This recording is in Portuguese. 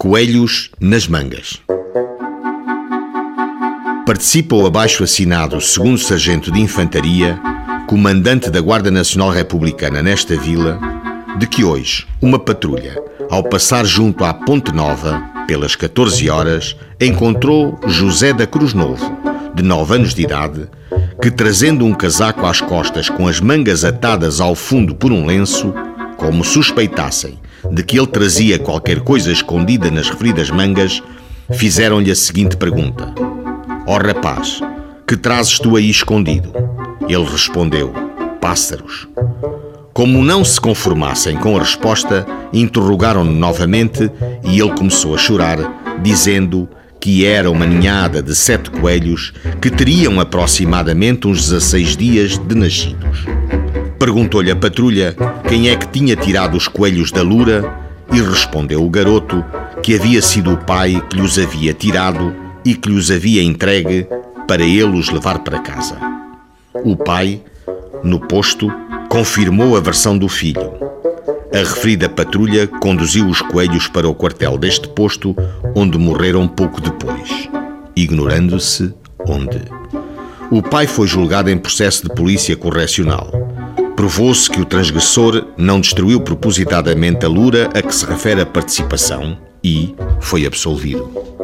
Coelhos nas mangas. Participa o abaixo assinado segundo sargento de infantaria, comandante da Guarda Nacional Republicana nesta vila, de que hoje uma patrulha, ao passar junto à Ponte Nova, pelas 14 horas, encontrou José da Cruz Novo, de 9 anos de idade, que trazendo um casaco às costas com as mangas atadas ao fundo por um lenço, como suspeitassem de que ele trazia qualquer coisa escondida nas referidas mangas, fizeram-lhe a seguinte pergunta: Ó oh, rapaz, que trazes tu aí escondido? Ele respondeu: Pássaros. Como não se conformassem com a resposta, interrogaram-no novamente e ele começou a chorar, dizendo que era uma ninhada de sete coelhos que teriam aproximadamente uns 16 dias de nascidos. Perguntou-lhe a patrulha quem é que tinha tirado os coelhos da lura e respondeu o garoto que havia sido o pai que lhes havia tirado e que lhes havia entregue para ele os levar para casa. O pai, no posto, confirmou a versão do filho. A referida patrulha conduziu os coelhos para o quartel deste posto, onde morreram pouco depois, ignorando-se onde. O pai foi julgado em processo de polícia correcional. Provou-se que o transgressor não destruiu propositadamente a lura a que se refere a participação e foi absolvido.